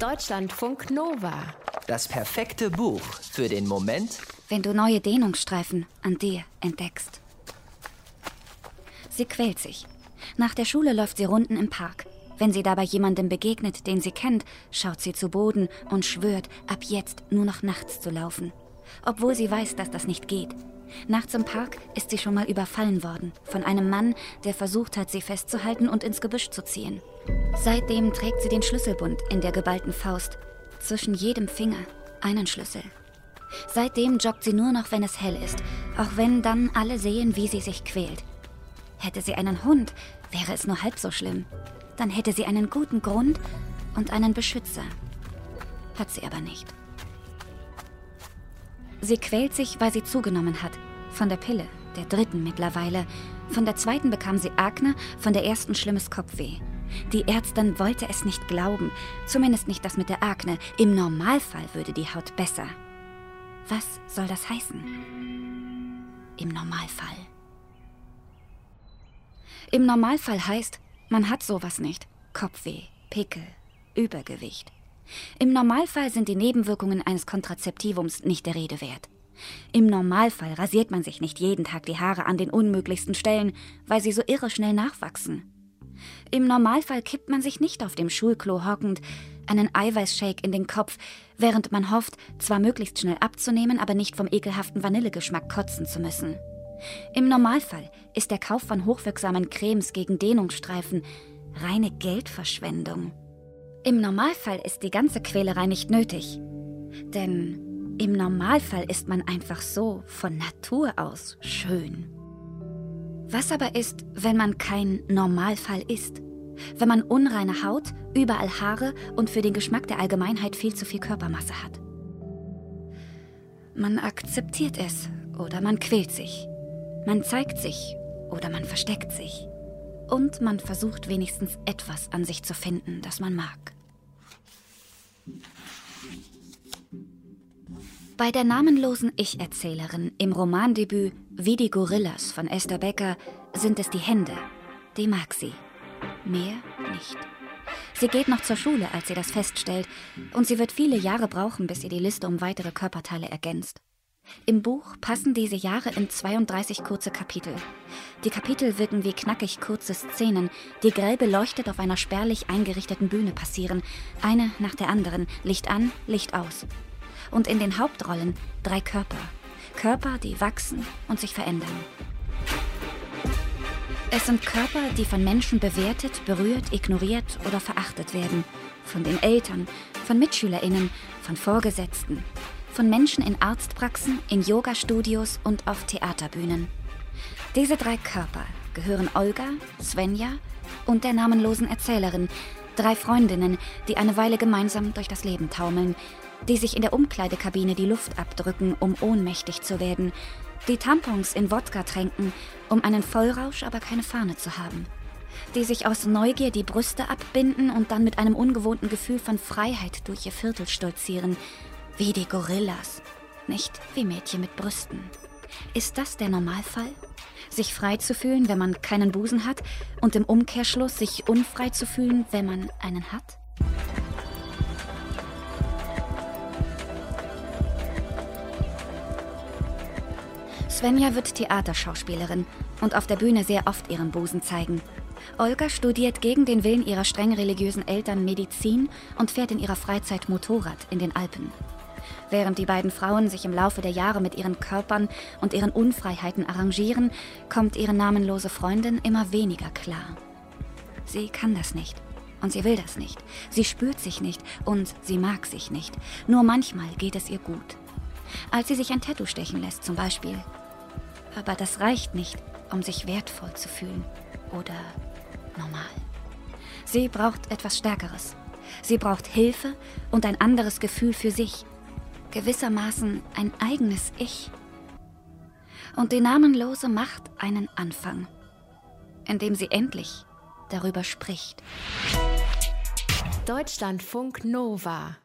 Deutschlandfunk Nova. Das perfekte Buch für den Moment, wenn du neue Dehnungsstreifen an dir entdeckst. Sie quält sich. Nach der Schule läuft sie Runden im Park. Wenn sie dabei jemandem begegnet, den sie kennt, schaut sie zu Boden und schwört, ab jetzt nur noch nachts zu laufen. Obwohl sie weiß, dass das nicht geht. Nachts im Park ist sie schon mal überfallen worden von einem Mann, der versucht hat, sie festzuhalten und ins Gebüsch zu ziehen. Seitdem trägt sie den Schlüsselbund in der geballten Faust. Zwischen jedem Finger einen Schlüssel. Seitdem joggt sie nur noch, wenn es hell ist, auch wenn dann alle sehen, wie sie sich quält. Hätte sie einen Hund, wäre es nur halb so schlimm. Dann hätte sie einen guten Grund und einen Beschützer. Hat sie aber nicht. Sie quält sich, weil sie zugenommen hat. Von der Pille, der dritten mittlerweile. Von der zweiten bekam sie Akne, von der ersten schlimmes Kopfweh. Die Ärztin wollte es nicht glauben, zumindest nicht das mit der Akne. Im Normalfall würde die Haut besser. Was soll das heißen? Im Normalfall. Im Normalfall heißt, man hat sowas nicht. Kopfweh, Pickel, Übergewicht. Im Normalfall sind die Nebenwirkungen eines Kontrazeptivums nicht der Rede wert. Im Normalfall rasiert man sich nicht jeden Tag die Haare an den unmöglichsten Stellen, weil sie so irre schnell nachwachsen. Im Normalfall kippt man sich nicht auf dem Schulklo hockend einen Eiweißshake in den Kopf, während man hofft, zwar möglichst schnell abzunehmen, aber nicht vom ekelhaften Vanillegeschmack kotzen zu müssen. Im Normalfall ist der Kauf von hochwirksamen Cremes gegen Dehnungsstreifen reine Geldverschwendung. Im Normalfall ist die ganze Quälerei nicht nötig. Denn im Normalfall ist man einfach so von Natur aus schön. Was aber ist, wenn man kein Normalfall ist? Wenn man unreine Haut, überall Haare und für den Geschmack der Allgemeinheit viel zu viel Körpermasse hat? Man akzeptiert es oder man quält sich. Man zeigt sich oder man versteckt sich. Und man versucht wenigstens etwas an sich zu finden, das man mag. Bei der namenlosen Ich-Erzählerin im Romandebüt Wie die Gorillas von Esther Becker sind es die Hände. Die mag sie. Mehr nicht. Sie geht noch zur Schule, als sie das feststellt, und sie wird viele Jahre brauchen, bis sie die Liste um weitere Körperteile ergänzt. Im Buch passen diese Jahre in 32 kurze Kapitel. Die Kapitel wirken wie knackig kurze Szenen, die grell beleuchtet auf einer spärlich eingerichteten Bühne passieren, eine nach der anderen, Licht an, Licht aus. Und in den Hauptrollen drei Körper. Körper, die wachsen und sich verändern. Es sind Körper, die von Menschen bewertet, berührt, ignoriert oder verachtet werden. Von den Eltern, von Mitschülerinnen, von Vorgesetzten, von Menschen in Arztpraxen, in Yoga-Studios und auf Theaterbühnen. Diese drei Körper gehören Olga, Svenja und der namenlosen Erzählerin, drei Freundinnen, die eine Weile gemeinsam durch das Leben taumeln, die sich in der Umkleidekabine die Luft abdrücken, um ohnmächtig zu werden, die Tampons in Wodka tränken, um einen Vollrausch, aber keine Fahne zu haben, die sich aus Neugier die Brüste abbinden und dann mit einem ungewohnten Gefühl von Freiheit durch ihr Viertel stolzieren, wie die Gorillas, nicht wie Mädchen mit Brüsten. Ist das der Normalfall? Sich frei zu fühlen, wenn man keinen Busen hat und im Umkehrschluss sich unfrei zu fühlen, wenn man einen hat? Svenja wird Theaterschauspielerin und auf der Bühne sehr oft ihren Busen zeigen. Olga studiert gegen den Willen ihrer streng religiösen Eltern Medizin und fährt in ihrer Freizeit Motorrad in den Alpen. Während die beiden Frauen sich im Laufe der Jahre mit ihren Körpern und ihren Unfreiheiten arrangieren, kommt ihre namenlose Freundin immer weniger klar. Sie kann das nicht. Und sie will das nicht. Sie spürt sich nicht und sie mag sich nicht. Nur manchmal geht es ihr gut. Als sie sich ein Tattoo stechen lässt zum Beispiel. Aber das reicht nicht, um sich wertvoll zu fühlen oder normal. Sie braucht etwas Stärkeres. Sie braucht Hilfe und ein anderes Gefühl für sich, gewissermaßen ein eigenes Ich. Und die Namenlose macht einen Anfang, indem sie endlich darüber spricht. Deutschlandfunk Nova